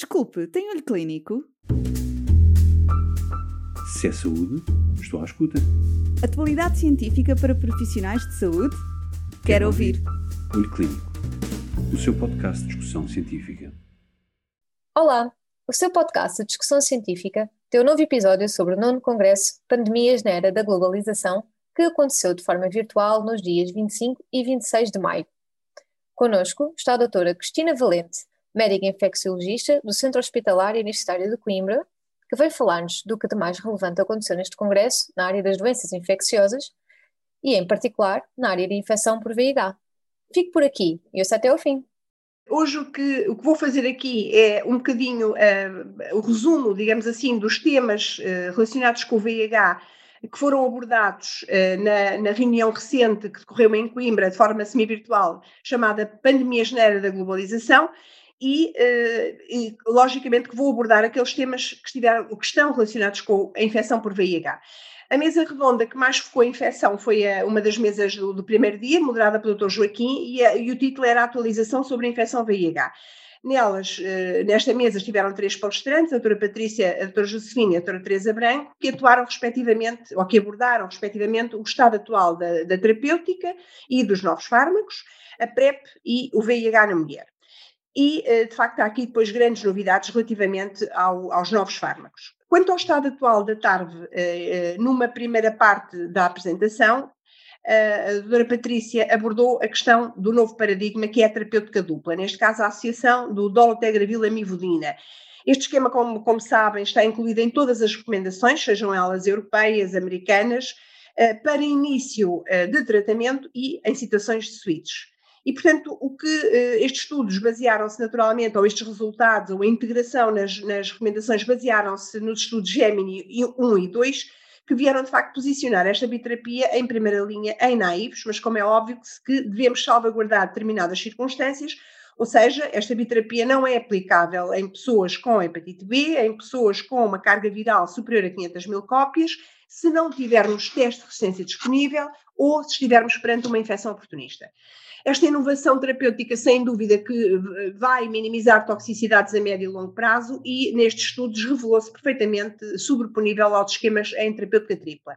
Desculpe, tem olho clínico? Se é saúde, estou à escuta. Atualidade científica para profissionais de saúde? Quero, Quero ouvir. ouvir. Olho Clínico, o seu podcast de discussão científica. Olá, o seu podcast de discussão científica tem um novo episódio sobre o nono Congresso Pandemias na Era da Globalização, que aconteceu de forma virtual nos dias 25 e 26 de maio. Conosco está a doutora Cristina Valente, médica infecciologista do Centro Hospitalar Universitário de Coimbra, que veio falar-nos do que de mais relevante aconteceu neste congresso na área das doenças infecciosas e, em particular, na área de infecção por VIH. Fico por aqui e ouço até ao fim. Hoje o que, o que vou fazer aqui é um bocadinho uh, o resumo, digamos assim, dos temas uh, relacionados com o VIH que foram abordados uh, na, na, reunião recente que decorreu em Coimbra de forma semi-virtual, chamada Pandemia Genéria da Globalização, e, uh, e, logicamente que vou abordar aqueles temas que, estiveram, que estão relacionados com a infecção por VIH. A mesa redonda que mais focou a infecção foi a, uma das mesas do, do, primeiro dia, moderada pelo Dr. Joaquim, e, a, e, o título era atualização sobre a infecção VIH. Nelas, uh, nesta mesa, estiveram três palestrantes, a doutora Patrícia, a doutora Josefina e a doutora Teresa Branco, que atuaram respectivamente, ou que abordaram respectivamente o estado atual da, da terapêutica e dos novos fármacos, a PrEP e o VIH na mulher. E, eh, de facto, há aqui depois grandes novidades relativamente ao, aos novos fármacos. Quanto ao estado atual da TARV, eh, numa primeira parte da apresentação, a doutora Patrícia abordou a questão do novo paradigma que é a terapêutica dupla, neste caso a associação do dolutegravir amivudina. Este esquema, como, como, sabem, está incluído em todas as recomendações, sejam elas europeias, americanas, eh, para início de tratamento e em situações de switch. E, portanto, o que uh, estes estudos basearam-se naturalmente, ou estes resultados, ou a integração nas, nas recomendações, basearam-se nos estudos Gemini 1 e 2, que vieram de facto posicionar esta biterapia em primeira linha em naivos, mas como é óbvio que devemos salvaguardar determinadas circunstâncias, ou seja, esta biterapia não é aplicável em pessoas com hepatite B, em pessoas com uma carga viral superior a 500 mil cópias, se não tivermos teste de resistência disponível ou se estivermos perante uma infecção oportunista. Esta inovação terapêutica, sem dúvida, que eh, vai minimizar toxicidades a médio e longo prazo e, nestes estudos, revelou-se perfeitamente sobreponível aos esquemas em terapêutica tripla.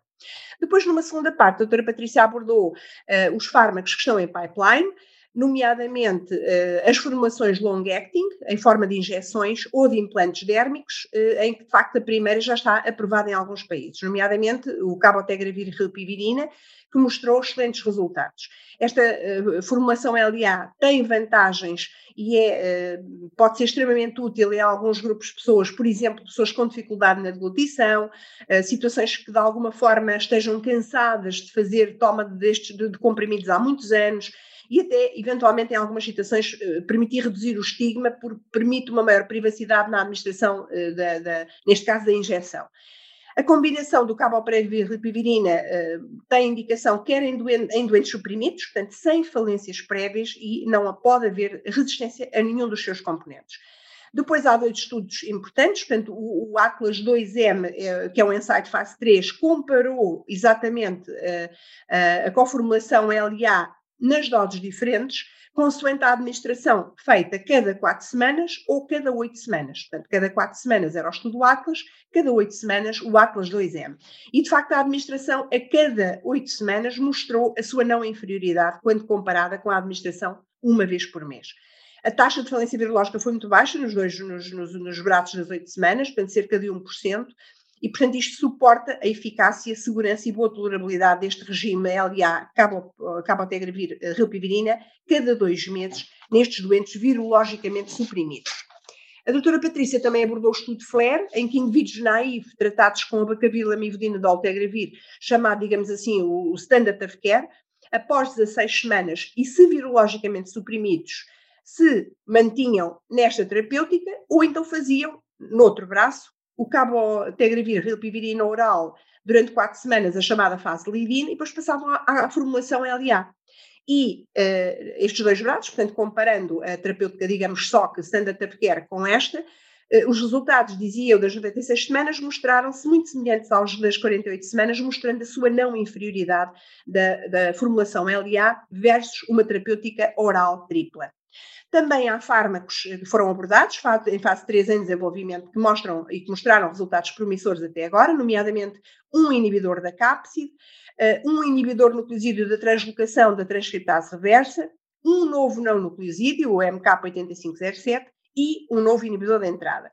Depois, numa segunda parte, a doutora Patrícia abordou uh, os fármacos que estão em pipeline, nomeadamente uh, as formulações long-acting, em forma de injeções ou de implantes dérmicos, uh, em que de facto a primeira já está aprovada em alguns países, nomeadamente o cabotegravir e rilpivirina, que mostrou excelentes resultados. Esta uh, formulação LA tem vantagens e é, uh, pode ser extremamente útil em alguns grupos de pessoas, por exemplo, pessoas com dificuldade na deglutição, uh, situações que de alguma forma estejam cansadas de fazer toma destes, de, de comprimidos há muitos anos, e até, eventualmente, em algumas situações, permitir reduzir o estigma, porque permite uma maior privacidade na administração, da, da, neste caso, da injeção. A combinação do caboprevir e ripivirina uh, tem indicação quer em, doen em, doentes suprimidos, portanto, sem falências prévias e não pode haver resistência a nenhum dos seus componentes. Depois há dois estudos importantes, portanto, o, o Atlas 2M, eh, que é um ensaio de fase 3, comparou exatamente uh, uh, a conformulação LA nas doses diferentes, consoante a administração feita cada quatro semanas ou cada oito semanas. Portanto, cada quatro semanas era o estudo Atlas, cada oito semanas o Atlas 2M. E, de facto, a administração a cada oito semanas mostrou a sua não inferioridade quando comparada com a administração uma vez por mês. A taxa de falência virológica foi muito baixa nos dois nos, nos, nos braços das oito semanas, portanto, cerca de 1%, e, portanto, isto suporta a eficácia, segurança e boa tolerabilidade deste regime LA cabotegravir eh, rilpivirina cada dois meses nestes doentes virologicamente suprimidos. A doutora Patrícia também abordou o estudo FLAIR, em que indivíduos naivos tratados com abacavir, lamivudina, doltegravir, chamado, digamos assim, o standard of care, após 16 semanas e se virologicamente suprimidos, se mantinham nesta terapêutica ou então faziam, no outro braço, o cabotegravir, rilpivirina oral, durante quatro semanas, a chamada fase lead-in, e depois passavam à, à formulação LA. E uh, estes dois braços, portanto, comparando a terapêutica, digamos, só que standard of care com esta, uh, os resultados, dizia eu, das 96 semanas mostraram-se muito semelhantes aos das 48 semanas, mostrando a sua não inferioridade da, da formulação LA versus uma terapêutica oral tripla. Também há fármacos que foram abordados em fase 3 em desenvolvimento que mostram e que mostraram resultados promissores até agora, nomeadamente um inibidor da cápside, um inibidor nucleosídeo da translocação da transcriptase reversa, um novo não nucleosídeo, o MK8507, e um novo inibidor da entrada.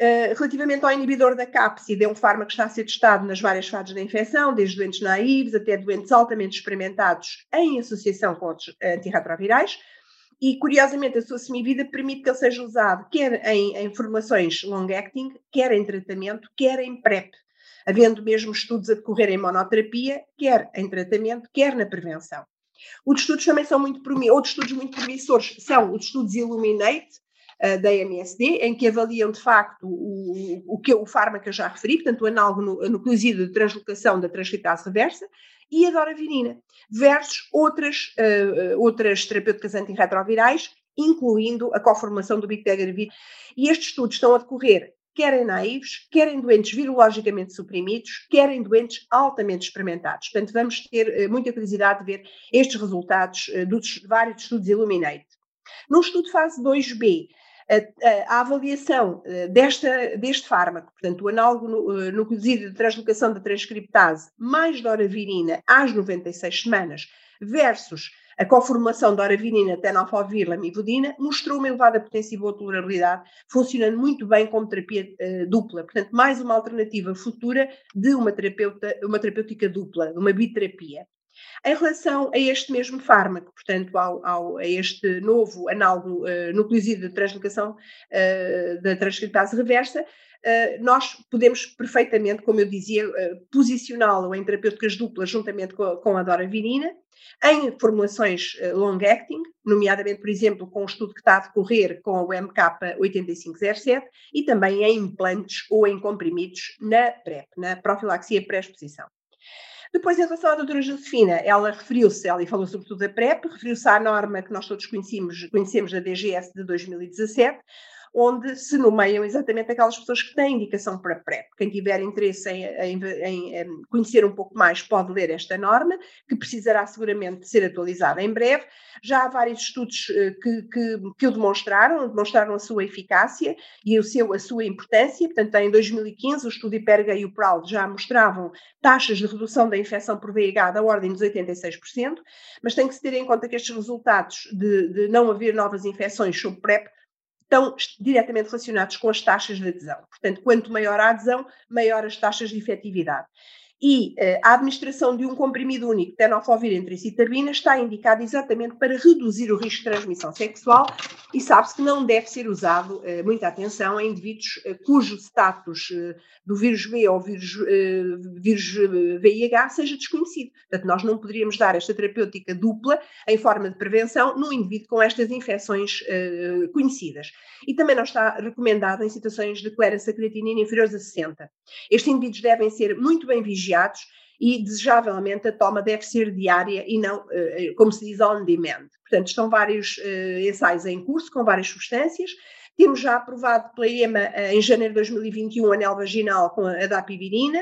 Uh, relativamente ao inibidor da cápside, é um fármaco que está a ser testado nas várias fases da infecção, desde doentes naivos até doentes altamente experimentados em associação com outros antirretrovirais. E, curiosamente, a sua semivida permite que ele seja usado quer em, em formulações long-acting, quer em tratamento, quer em PrEP, havendo mesmo estudos a decorrer em monoterapia, quer em tratamento, quer na prevenção. Os estudos também são muito outros estudos muito promissores são os estudos Illuminate, da MSD, em que avaliam de facto o, o, que, o fármaco eu já referi, portanto o análogo nucleosídeo de translocação da transcriptase reversa, e a doravirina, versus outras, uh, outras terapêuticas antirretrovirais, incluindo a conformação do bictegravir. E estes estudos estão a decorrer quer em naivos, quer em doentes virologicamente suprimidos, quer em doentes altamente experimentados. Portanto, vamos ter muita curiosidade de ver estes resultados dos vários estudos Illuminate. Num estudo fase 2B, a, avaliação eh, desta, deste fármaco, portanto, o análogo nucleosídeo de translocação da transcriptase mais doravirina às 96 semanas versus a conformação da oravirina, tenofovir, lamivudina, mostrou uma elevada potência e boa tolerabilidade, funcionando muito bem como terapia uh, dupla. Portanto, mais uma alternativa futura de uma, terapeuta, uma terapêutica dupla, de uma biterapia. Em relação a este mesmo fármaco, portanto, ao, ao a este novo análogo uh, nucleosídeo de translocação uh, da transcriptase reversa, uh, nós podemos perfeitamente, como eu dizia, posicioná-lo em terapêuticas duplas juntamente com a, com a doravirina, em formulações long-acting, nomeadamente, por exemplo, com o estudo que está a decorrer com o MK8507 e também em implantes ou em comprimidos na PrEP, na profilaxia pré-exposição. Depois, em relação à doutora Josefina, ela referiu-se, ela falou sobretudo da PrEP, referiu-se à norma que nós todos conhecemos, conhecemos da DGS de 2017, onde se nomeiam exatamente aquelas pessoas que têm indicação para PrEP. Quem tiver interesse em, em, em, conhecer um pouco mais pode ler esta norma, que precisará seguramente ser atualizada em breve. Já há vários estudos eh, que, que, que o demonstraram, demonstraram a sua eficácia e o seu, a sua importância. Portanto, em 2015, o estudo Hiperga e o PRAL já mostravam taxas de redução da infecção por VIH da ordem dos 86%, mas tem que se ter em conta que estes resultados de, de não haver novas infecções sob PrEP estão diretamente relacionados com as taxas de adesão. Portanto, quanto maior a adesão, maior as taxas de efetividade e uh, a administração de um comprimido único, tenofovir entre citabina, está indicada exatamente para reduzir o risco de transmissão sexual e sabe-se que não deve ser usado, uh, muita atenção, em indivíduos uh, cujo status do vírus B ou vírus, vírus VIH seja desconhecido. Portanto, nós não poderíamos dar esta terapêutica dupla em forma de prevenção num indivíduo com estas infecções conhecidas. E também não está recomendado em situações de clérance creatinina inferiores a 60. Estes indivíduos devem ser muito bem vigiados vigiados e, desejavelmente, a toma deve ser diária e não, eh, eh, como se diz, on demand. Portanto, estão vários uh, ensaios em curso com várias substâncias. Temos já aprovado pela EMA, em janeiro de 2021, anel vaginal com a dapivirina.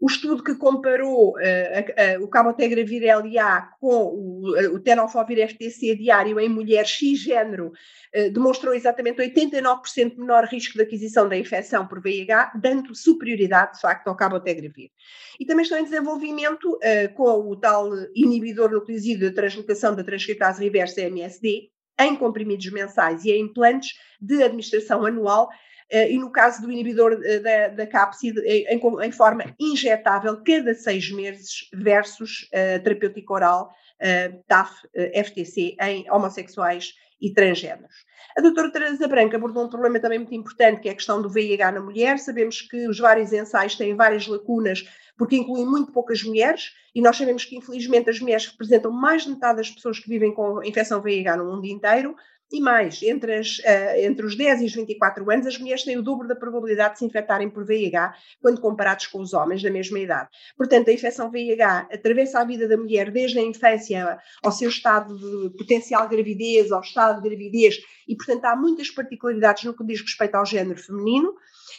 O estudo que comparou uh, o cabotegravir LA com o, uh, o tenofovir FTC diário em mulheres cisgênero uh, demonstrou exatamente 89% menor risco de aquisição da infecção por VIH, dando superioridade, de facto, ao cabotegravir. E também estão em desenvolvimento uh, com o tal inibidor nucleosídeo de translocação da transcriptase reversa MSD, em comprimidos mensais e em implantes de administração anual, eh, e no caso do inibidor eh, da, da cápside, em, em, forma injetável cada seis meses, versus uh, terapêutica oral uh, TAF, uh, FTC, em homossexuais e transgêneros. A doutora Teresa Branca abordou um problema também muito importante, que é a questão do VIH na mulher. Sabemos que os vários ensaios têm várias lacunas, porque incluem muito poucas mulheres, e nós sabemos que, infelizmente, as mulheres representam mais de metade das pessoas que vivem com infecção VIH no mundo inteiro, e mais, entre, as, uh, entre os 10 e os 24 anos, as mulheres têm o dobro da probabilidade de se infectarem por VIH quando comparados com os homens da mesma idade. Portanto, a infecção VIH atravessa a vida da mulher desde a infância ao seu estado de potencial gravidez, ao estado de gravidez, e, portanto, há muitas particularidades no que diz respeito ao género feminino,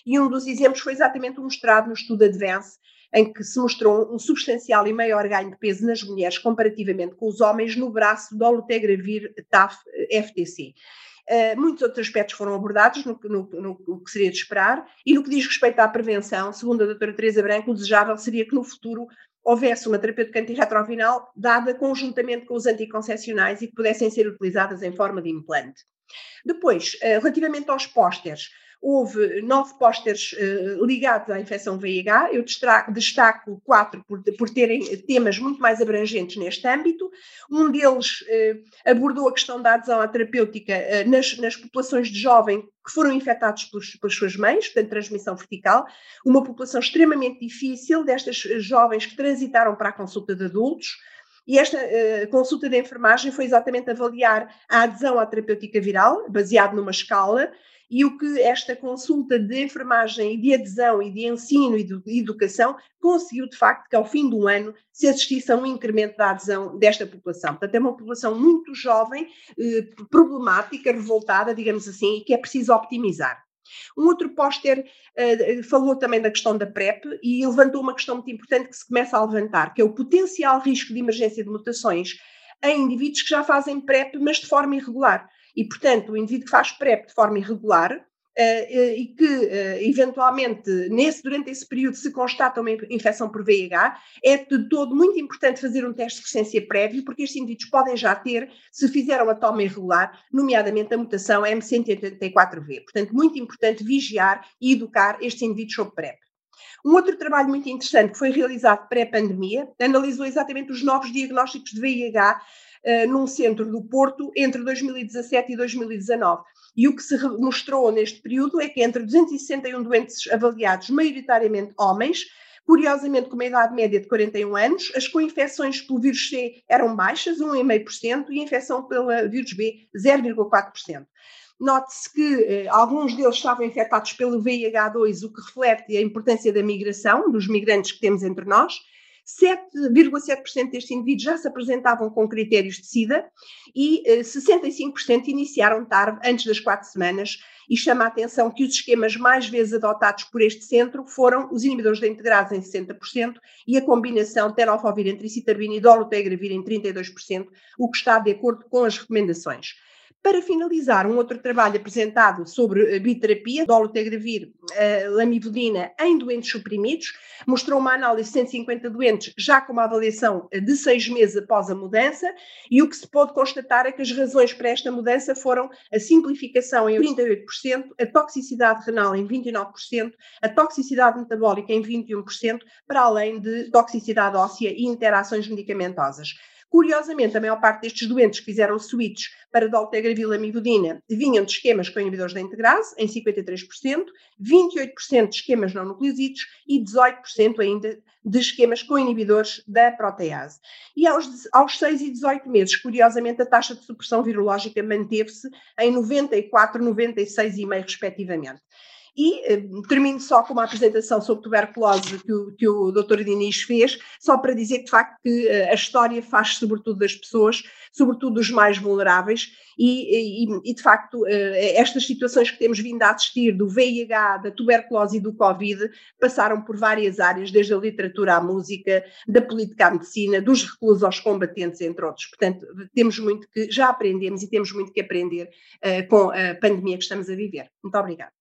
e um dos exemplos foi exatamente mostrado no estudo Advance, em que se mostrou um substancial e maior ganho de peso nas mulheres comparativamente com os homens no braço do Olutegravir TAF-FTC. Uh, muitos outros aspectos foram abordados no, no, no, que seria de esperar, e no que diz respeito à prevenção, segundo a doutora Teresa Branco, o desejável seria que no futuro houvesse uma terapêutica antirretroviral dada conjuntamente com os anticoncepcionais e que pudessem ser utilizadas em forma de implante. Depois, uh, relativamente aos pósteres, houve nove pósteres uh, ligados à infecção VIH. Eu destaco, destaco quatro por, por, terem temas muito mais abrangentes neste âmbito. Um deles uh, abordou a questão da adesão à terapêutica uh, nas, nas, populações de jovens que foram infectados pelos, pelas suas mães, portanto, transmissão vertical, uma população extremamente difícil destas jovens que transitaram para a consulta de adultos. E esta uh, consulta de enfermagem foi exatamente avaliar a adesão à terapêutica viral, baseado numa escala, e o que esta consulta de enfermagem e de adesão e de ensino e de educação conseguiu, de facto, que ao fim do ano se assistisse a um incremento da adesão desta população. Portanto, é uma população muito jovem, eh, problemática, revoltada, digamos assim, e que é preciso optimizar. Um outro póster uh, falou também da questão da PrEP e levantou uma questão muito importante que se começa a levantar, que é o potencial risco de emergência de mutações em indivíduos que já fazem PrEP, mas de forma irregular. E, portanto, o indivíduo que faz PrEP de forma irregular Uh, e que uh, eventualmente nesse, durante esse período se constata uma infecção por VIH, é de todo muito importante fazer um teste de resistência prévio, porque estes indivíduos podem já ter, se fizeram a toma irregular, nomeadamente a mutação M184V. Portanto, muito importante vigiar e educar estes indivíduos sobre PrEP. Um outro trabalho muito interessante que foi realizado pré-pandemia analisou exatamente os novos diagnósticos de VIH num centro do Porto entre 2017 e 2019. E o que se mostrou neste período é que entre 261 doentes avaliados, maioritariamente homens, curiosamente com uma idade média de 41 anos, as co-infecções pelo vírus C eram baixas, 1,5%, e a infecção pelo vírus B, 0,4%. Note-se que eh, alguns deles estavam infectados pelo VIH2, o que reflete a importância da migração, dos migrantes que temos entre nós, 7,7% destes indivíduos já se apresentavam com critérios de SIDA e 65% eh, iniciaram tarde, antes das quatro semanas, e chama a atenção que os esquemas mais vezes adotados por este centro foram os inibidores da integrase em 60% e a combinação tenofovir entre citabina e dolutegravir em 32%, o que está de acordo com as recomendações. Para finalizar, um outro trabalho apresentado sobre biterapia, dolutegravir, uh, lamivudina em doentes suprimidos, mostrou uma análise de 150 doentes já com uma avaliação de seis meses após a mudança e o que se pôde constatar é que as razões para esta mudança foram a simplificação em 38%, a toxicidade renal em 29%, a toxicidade metabólica em 21%, para além de toxicidade óssea e interações medicamentosas. Curiosamente, a maior parte destes doentes que fizeram switch para dolutegravir amivudina vinham de esquemas com inibidores da integrase, em 53%, 28% de esquemas não nucleosídeos e 18% ainda de esquemas com inibidores da protease. E aos, aos 6 e 18 meses, curiosamente, a taxa de supressão virológica manteve-se em 94, 96,5 respectivamente. E eh, termino só com uma apresentação sobre tuberculose que o, que o Dr. Diniz fez, só para dizer que, de facto, que eh, a história faz sobretudo das pessoas, sobretudo dos mais vulneráveis, e, e, e, de facto, eh, estas situações que temos vindo a assistir do VIH, da tuberculose e do Covid passaram por várias áreas, desde a literatura à música, da política à medicina, dos reclusos aos combatentes, entre outros. Portanto, temos muito que já aprendemos e temos muito que aprender com a pandemia que estamos a viver. Muito obrigada.